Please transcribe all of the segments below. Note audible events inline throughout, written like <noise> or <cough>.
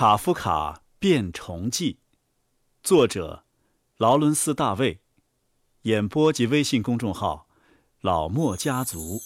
卡夫卡《变虫记》，作者劳伦斯·大卫，演播及微信公众号“老莫家族”。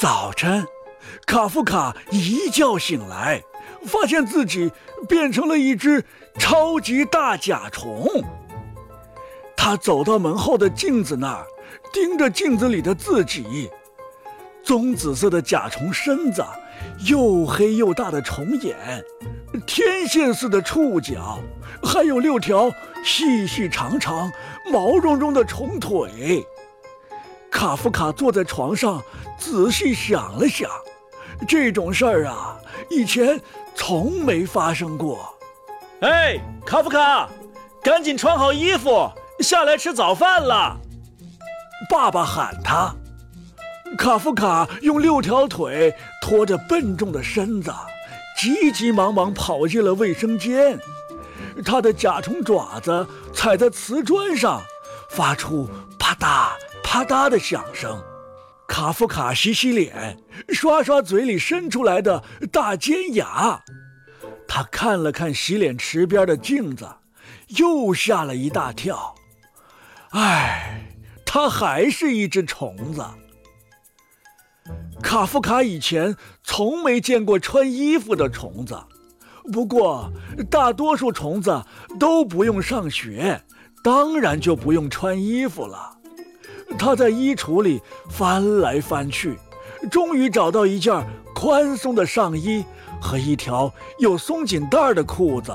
早晨，卡夫卡一觉醒来，发现自己变成了一只超级大甲虫。他走到门后的镜子那儿，盯着镜子里的自己。棕紫色的甲虫身子，又黑又大的虫眼，天线似的触角，还有六条细细长长、毛茸茸的虫腿。卡夫卡坐在床上，仔细想了想，这种事儿啊，以前从没发生过。哎，卡夫卡，赶紧穿好衣服，下来吃早饭了。爸爸喊他。卡夫卡用六条腿拖着笨重的身子，急急忙忙跑进了卫生间。他的甲虫爪子踩在瓷砖上，发出啪嗒啪嗒的响声。卡夫卡洗洗脸，刷刷嘴里伸出来的大尖牙。他看了看洗脸池边的镜子，又吓了一大跳。唉，他还是一只虫子。卡夫卡以前从没见过穿衣服的虫子，不过大多数虫子都不用上学，当然就不用穿衣服了。他在衣橱里翻来翻去，终于找到一件宽松的上衣和一条有松紧带的裤子。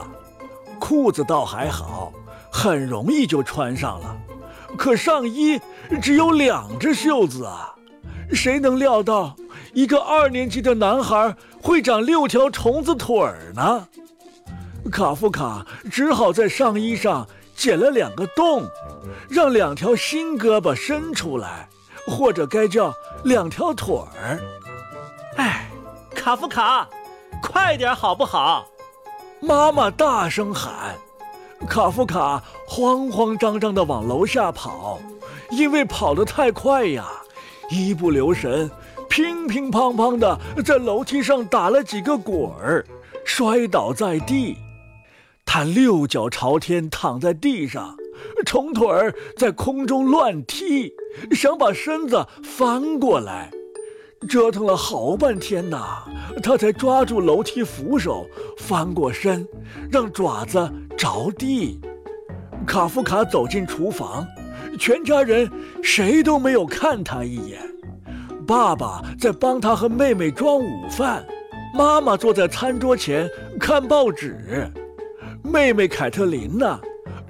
裤子倒还好，很容易就穿上了，可上衣只有两只袖子啊！谁能料到一个二年级的男孩会长六条虫子腿儿呢？卡夫卡只好在上衣上剪了两个洞，让两条新胳膊伸出来，或者该叫两条腿儿。哎，卡夫卡，快点好不好？妈妈大声喊。卡夫卡慌慌张张地往楼下跑，因为跑得太快呀。一不留神，乒乒乓乓的在楼梯上打了几个滚儿，摔倒在地。他六脚朝天躺在地上，虫腿儿在空中乱踢，想把身子翻过来。折腾了好半天呐，他才抓住楼梯扶手翻过身，让爪子着地。卡夫卡走进厨房。全家人谁都没有看他一眼。爸爸在帮他和妹妹装午饭，妈妈坐在餐桌前看报纸，妹妹凯特琳呢，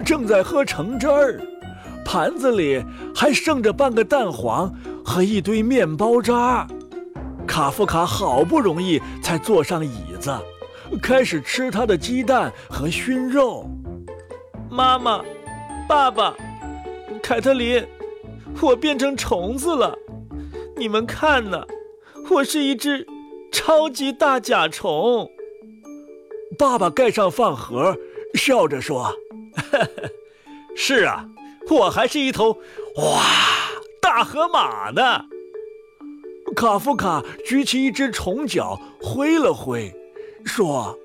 正在喝橙汁儿，盘子里还剩着半个蛋黄和一堆面包渣。卡夫卡好不容易才坐上椅子，开始吃他的鸡蛋和熏肉。妈妈，爸爸。凯特琳，我变成虫子了，你们看呢，我是一只超级大甲虫。爸爸盖上饭盒，笑着说：<laughs> “是啊，我还是一头哇大河马呢。”卡夫卡举起一只虫脚挥了挥，说：“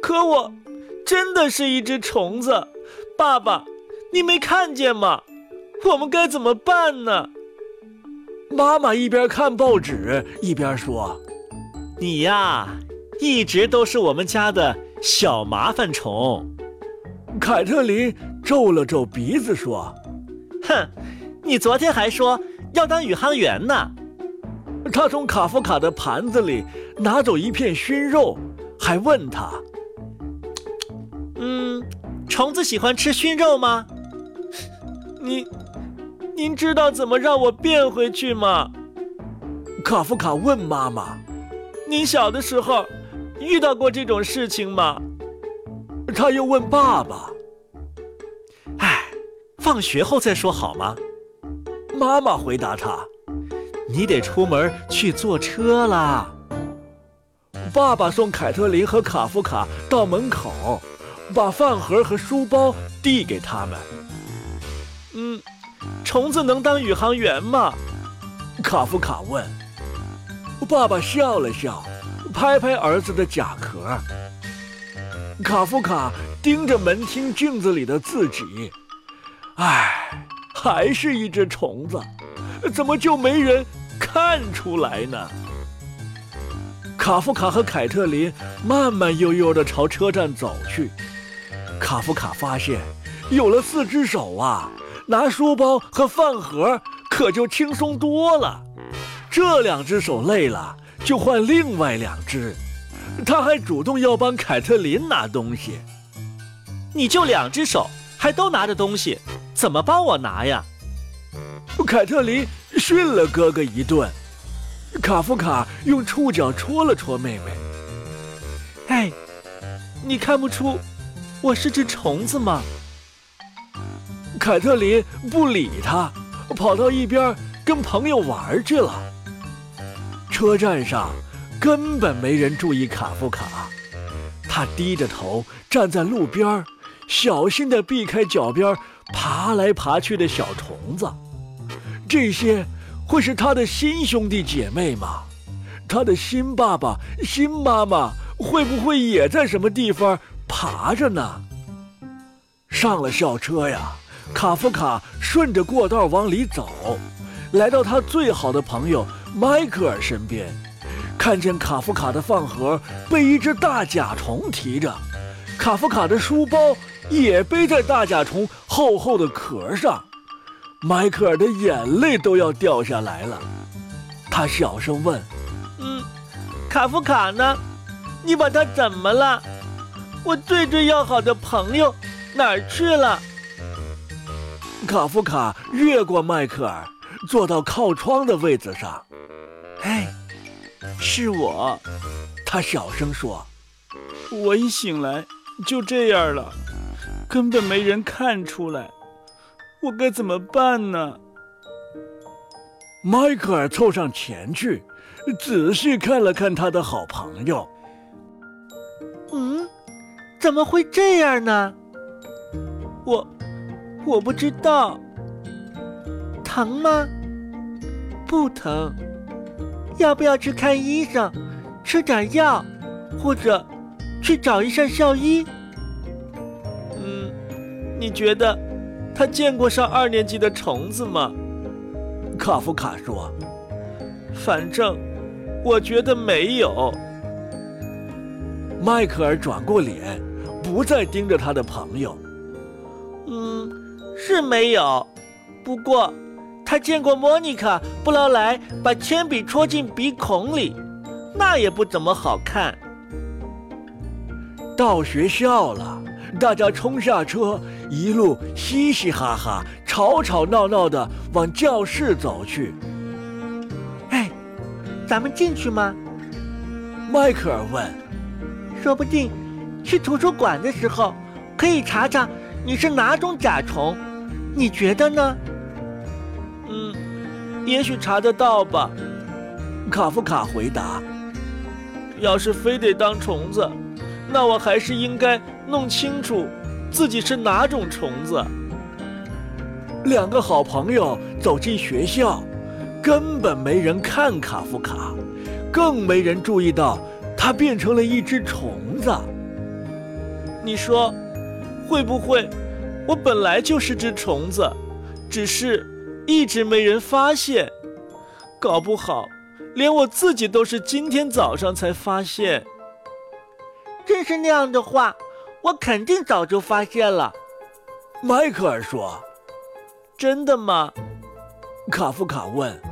可我真的是一只虫子，爸爸，你没看见吗？”我们该怎么办呢？妈妈一边看报纸一边说：“你呀，一直都是我们家的小麻烦虫。”凯特琳皱了皱鼻子说：“哼，你昨天还说要当宇航员呢。”他从卡夫卡的盘子里拿走一片熏肉，还问他：“嗯，虫子喜欢吃熏肉吗？”你。您知道怎么让我变回去吗？卡夫卡问妈妈：“您小的时候遇到过这种事情吗？”他又问爸爸：“哎，放学后再说好吗？”妈妈回答他：“你得出门去坐车啦。”爸爸送凯特琳和卡夫卡到门口，把饭盒和书包递给他们。嗯虫子能当宇航员吗？卡夫卡问。爸爸笑了笑，拍拍儿子的甲壳。卡夫卡盯着门厅镜子里的自己，唉，还是一只虫子，怎么就没人看出来呢？卡夫卡和凯特琳慢慢悠悠地朝车站走去。卡夫卡发现，有了四只手啊，拿书包和饭盒可就轻松多了。这两只手累了，就换另外两只。他还主动要帮凯特琳拿东西。你就两只手，还都拿着东西，怎么帮我拿呀？凯特琳训了哥哥一顿。卡夫卡用触角戳了戳妹妹。哎，你看不出我是只虫子吗？凯特琳不理他，跑到一边跟朋友玩去了。车站上根本没人注意卡夫卡，他低着头站在路边，小心地避开脚边爬来爬去的小虫子。这些。会是他的新兄弟姐妹吗？他的新爸爸、新妈妈会不会也在什么地方爬着呢？上了校车呀，卡夫卡顺着过道往里走，来到他最好的朋友迈克尔身边，看见卡夫卡的饭盒被一只大甲虫提着，卡夫卡的书包也背在大甲虫厚厚的壳上。迈克尔的眼泪都要掉下来了，他小声问：“嗯，卡夫卡呢？你把他怎么了？我最最要好的朋友哪儿去了？”卡夫卡越过迈克尔，坐到靠窗的位子上。“哎，是我。”他小声说，“我一醒来就这样了，根本没人看出来。”我该怎么办呢？迈克尔凑上前去，仔细看了看他的好朋友。嗯，怎么会这样呢？我我不知道。疼吗？不疼。要不要去看医生，吃点药，或者去找一下校医？嗯，你觉得？他见过上二年级的虫子吗？卡夫卡说：“反正我觉得没有。”迈克尔转过脸，不再盯着他的朋友。“嗯，是没有。不过他见过莫妮卡·布劳莱把铅笔戳进鼻孔里，那也不怎么好看。”到学校了，大家冲下车。一路嘻嘻哈哈、吵吵闹闹的往教室走去。哎，咱们进去吗？迈克尔问。说不定去图书馆的时候可以查查你是哪种甲虫，你觉得呢？嗯，也许查得到吧。卡夫卡回答。要是非得当虫子，那我还是应该弄清楚。自己是哪种虫子？两个好朋友走进学校，根本没人看卡夫卡，更没人注意到他变成了一只虫子。你说，会不会我本来就是只虫子，只是一直没人发现？搞不好，连我自己都是今天早上才发现。真是那样的话。我肯定早就发现了，迈克尔说：“真的吗？”卡夫卡问。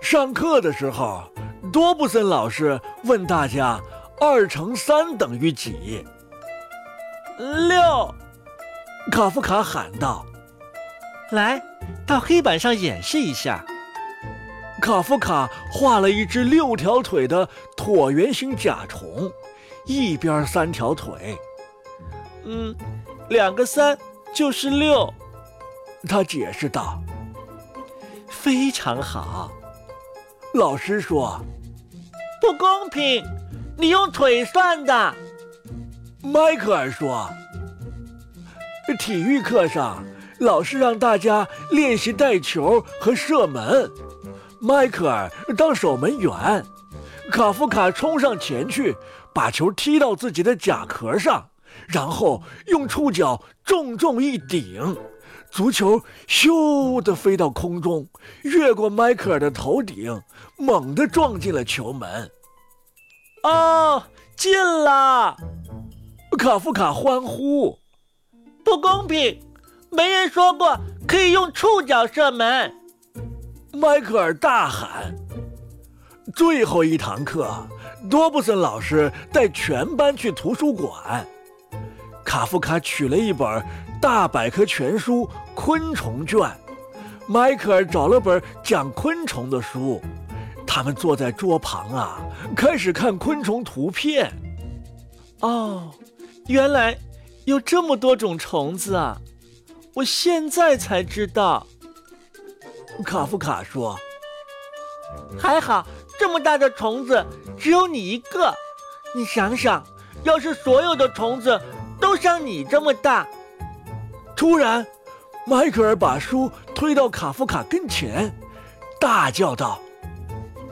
上课的时候，多布森老师问大家：“二乘三等于几？”六。卡夫卡喊道：“来，到黑板上演示一下。”卡夫卡画了一只六条腿的椭圆形甲虫，一边三条腿。嗯，两个三就是六，他解释道。非常好，老师说。不公平，你用腿算的。迈克尔说。体育课上，老师让大家练习带球和射门。迈克尔当守门员，卡夫卡冲上前去，把球踢到自己的甲壳上，然后用触角重重一顶，足球咻的飞到空中，越过迈克尔的头顶，猛地撞进了球门。哦，进了！卡夫卡欢呼。不公平，没人说过可以用触角射门。迈克尔大喊：“最后一堂课，多布森老师带全班去图书馆。卡夫卡取了一本大百科全书《昆虫卷》，迈克尔找了本讲昆虫的书。他们坐在桌旁啊，开始看昆虫图片。哦，原来有这么多种虫子啊！我现在才知道。”卡夫卡说：“还好，这么大的虫子只有你一个。你想想，要是所有的虫子都像你这么大……”突然，迈克尔把书推到卡夫卡跟前，大叫道：“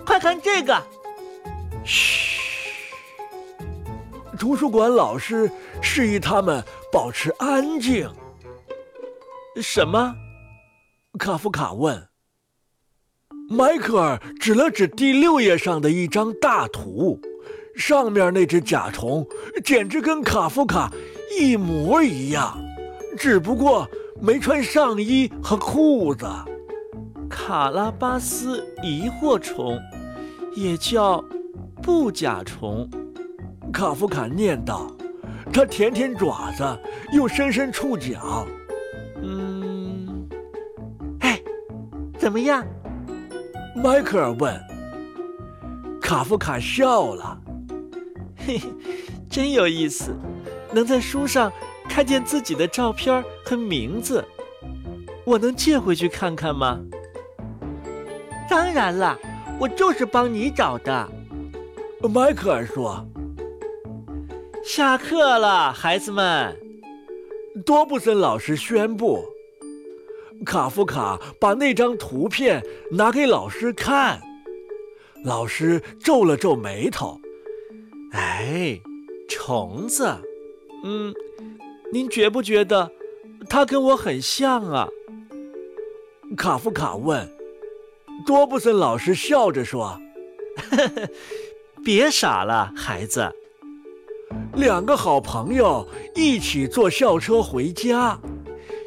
快看这个！”嘘！图书馆老师示意他们保持安静。什么？卡夫卡问。迈克尔指了指第六页上的一张大图，上面那只甲虫简直跟卡夫卡一模一样，只不过没穿上衣和裤子。卡拉巴斯疑惑虫，也叫布甲虫。卡夫卡念道：“他舔舔爪子，又伸伸触角。嗯，哎，怎么样？”迈克尔问：“卡夫卡笑了，嘿嘿，真有意思，能在书上看见自己的照片和名字。我能借回去看看吗？”“当然了，我就是帮你找的。”迈克尔说。“下课了，孩子们。”多布森老师宣布。卡夫卡把那张图片拿给老师看，老师皱了皱眉头。哎，虫子，嗯，您觉不觉得它跟我很像啊？卡夫卡问。多布森老师笑着说：“ <laughs> 别傻了，孩子。”两个好朋友一起坐校车回家，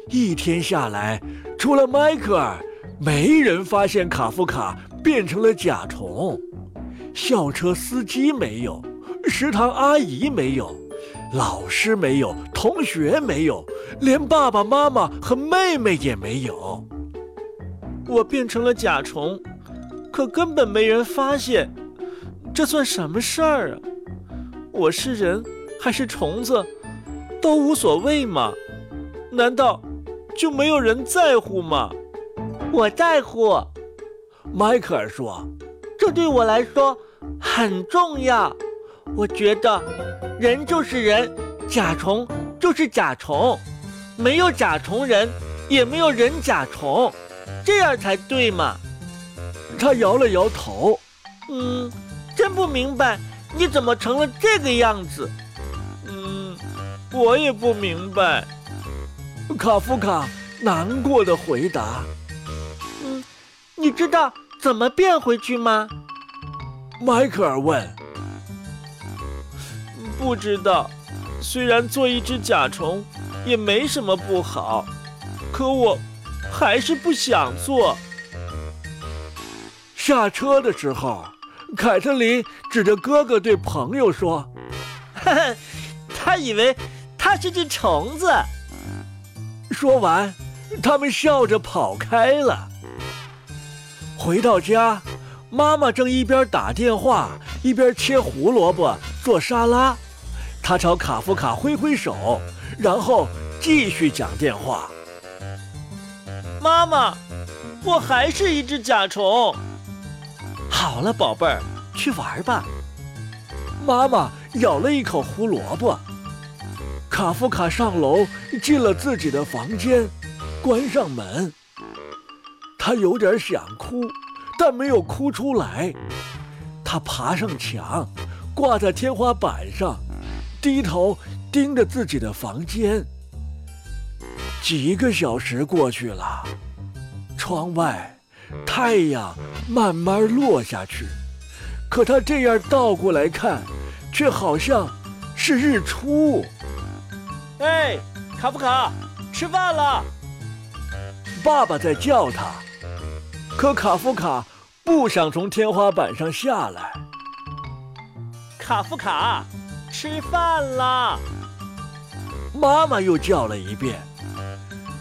一天下来。除了迈克尔，没人发现卡夫卡变成了甲虫。校车司机没有，食堂阿姨没有，老师没有，同学没有，连爸爸妈妈和妹妹也没有。我变成了甲虫，可根本没人发现，这算什么事儿啊？我是人还是虫子，都无所谓嘛？难道？就没有人在乎吗？我在乎，迈克尔说：“这对我来说很重要。我觉得，人就是人，甲虫就是甲虫，没有甲虫人，也没有人甲虫，这样才对嘛。”他摇了摇头，嗯，真不明白你怎么成了这个样子。嗯，我也不明白。卡夫卡难过的回答：“嗯，你知道怎么变回去吗？”迈克尔问。“不知道，虽然做一只甲虫也没什么不好，可我还是不想做。”下车的时候，凯特琳指着哥哥对朋友说：“哈哈，他以为他是只虫子。”说完，他们笑着跑开了。回到家，妈妈正一边打电话一边切胡萝卜做沙拉。她朝卡夫卡挥挥手，然后继续讲电话。妈妈，我还是一只甲虫。好了，宝贝儿，去玩吧。妈妈咬了一口胡萝卜。卡夫卡上楼，进了自己的房间，关上门。他有点想哭，但没有哭出来。他爬上墙，挂在天花板上，低头盯着自己的房间。几个小时过去了，窗外太阳慢慢落下去，可他这样倒过来看，却好像是日出。哎，卡夫卡，吃饭了！爸爸在叫他，可卡夫卡不想从天花板上下来。卡夫卡，吃饭了！妈妈又叫了一遍，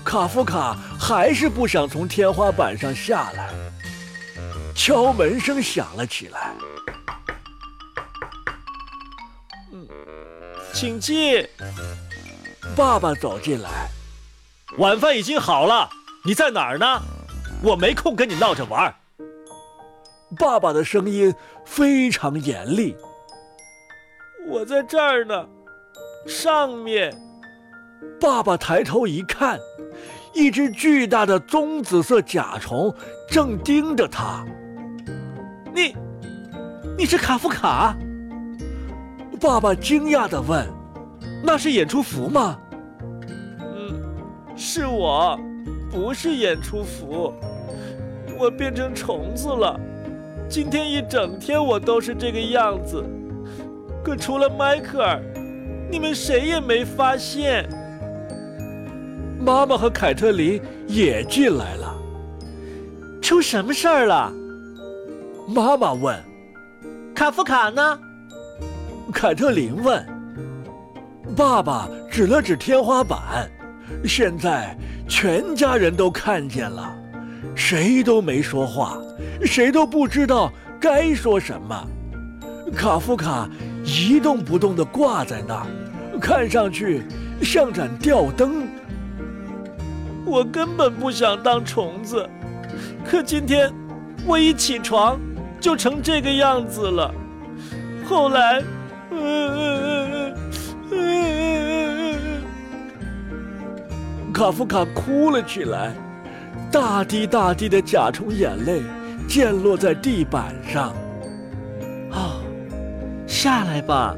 卡夫卡还是不想从天花板上下来。敲门声响了起来。嗯，请进。爸爸走进来，晚饭已经好了，你在哪儿呢？我没空跟你闹着玩。爸爸的声音非常严厉。我在这儿呢，上面。爸爸抬头一看，一只巨大的棕紫色甲虫正盯着他。你，你是卡夫卡？爸爸惊讶地问：“那是演出服吗？”嗯是我，不是演出服，我变成虫子了。今天一整天我都是这个样子，可除了迈克尔，你们谁也没发现。妈妈和凯特琳也进来了。出什么事儿了？妈妈问。卡夫卡呢？凯特琳问。爸爸指了指天花板。现在全家人都看见了，谁都没说话，谁都不知道该说什么。卡夫卡一动不动地挂在那儿，看上去像盏吊灯。我根本不想当虫子，可今天我一起床就成这个样子了。后来，嗯嗯嗯嗯嗯。卡夫卡哭了起来，大滴大滴的甲虫眼泪溅落在地板上。啊，下来吧，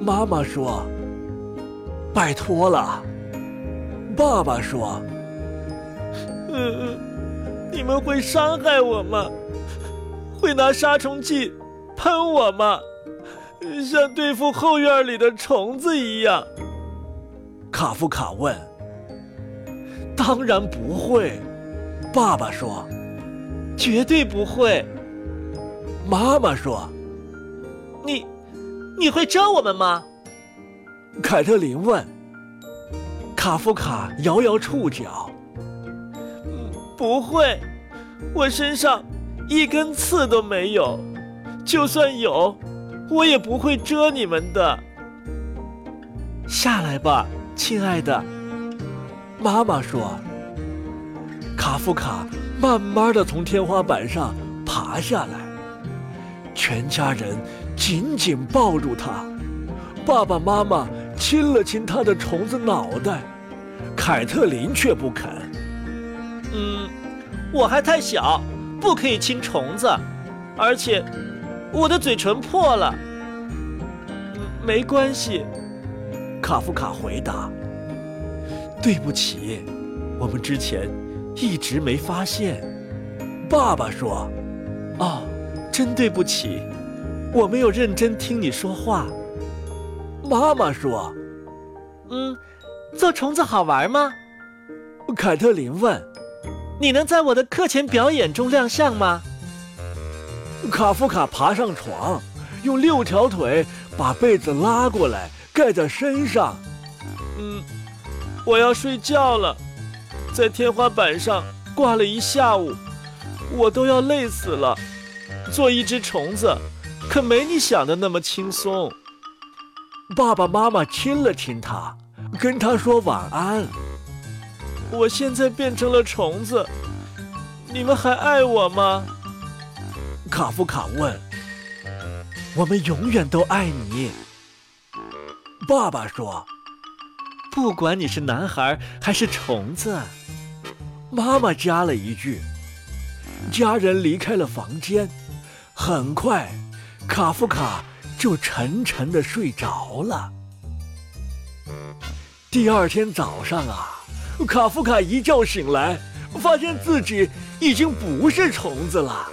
妈妈说。拜托了，爸爸说。嗯嗯，你们会伤害我吗？会拿杀虫剂喷我吗？像对付后院里的虫子一样？卡夫卡问。当然不会，爸爸说，绝对不会。妈妈说，你，你会蛰我们吗？凯特琳问。卡夫卡摇摇触角，不会，我身上一根刺都没有，就算有，我也不会蛰你们的。下来吧，亲爱的。妈妈说：“卡夫卡慢慢的从天花板上爬下来，全家人紧紧抱住他，爸爸妈妈亲了亲他的虫子脑袋，凯特琳却不肯。嗯，我还太小，不可以亲虫子，而且我的嘴唇破了。没关系。”卡夫卡回答。对不起，我们之前一直没发现。爸爸说：“哦，真对不起，我没有认真听你说话。”妈妈说：“嗯，做虫子好玩吗？”凯特琳问：“你能在我的课前表演中亮相吗？”卡夫卡爬上床，用六条腿把被子拉过来盖在身上。嗯。我要睡觉了，在天花板上挂了一下午，我都要累死了。做一只虫子，可没你想的那么轻松。爸爸妈妈亲了亲他，跟他说晚安。我现在变成了虫子，你们还爱我吗？卡夫卡问。我们永远都爱你。爸爸说。不管你是男孩还是虫子，妈妈加了一句：“家人离开了房间，很快，卡夫卡就沉沉的睡着了。第二天早上啊，卡夫卡一觉醒来，发现自己已经不是虫子了。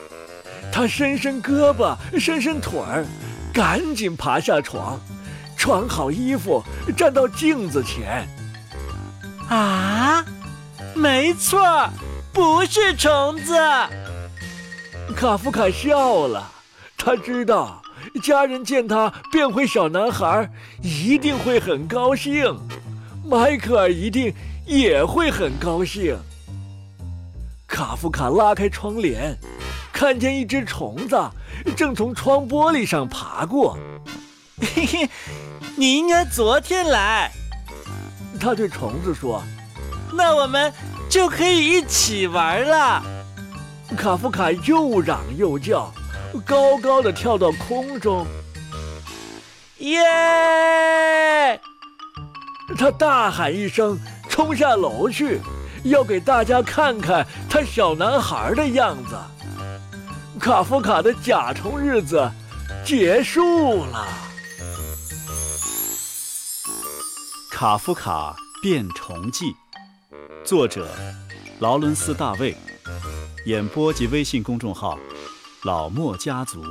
他伸伸胳膊，伸伸腿儿，赶紧爬下床，穿好衣服，站到镜子前。啊，没错，不是虫子。卡夫卡笑了，他知道家人见他变回小男孩，一定会很高兴。迈克尔一定也会很高兴。卡夫卡拉开窗帘，看见一只虫子正从窗玻璃上爬过。<laughs> 嘿嘿，你应该昨天来。他对虫子说：“那我们就可以一起玩了。”卡夫卡又嚷又叫，高高的跳到空中。耶！他大喊一声，冲下楼去，要给大家看看他小男孩的样子。卡夫卡的甲虫日子结束了。《卡夫卡变虫记》，作者劳伦斯·大卫，演播及微信公众号老莫家族。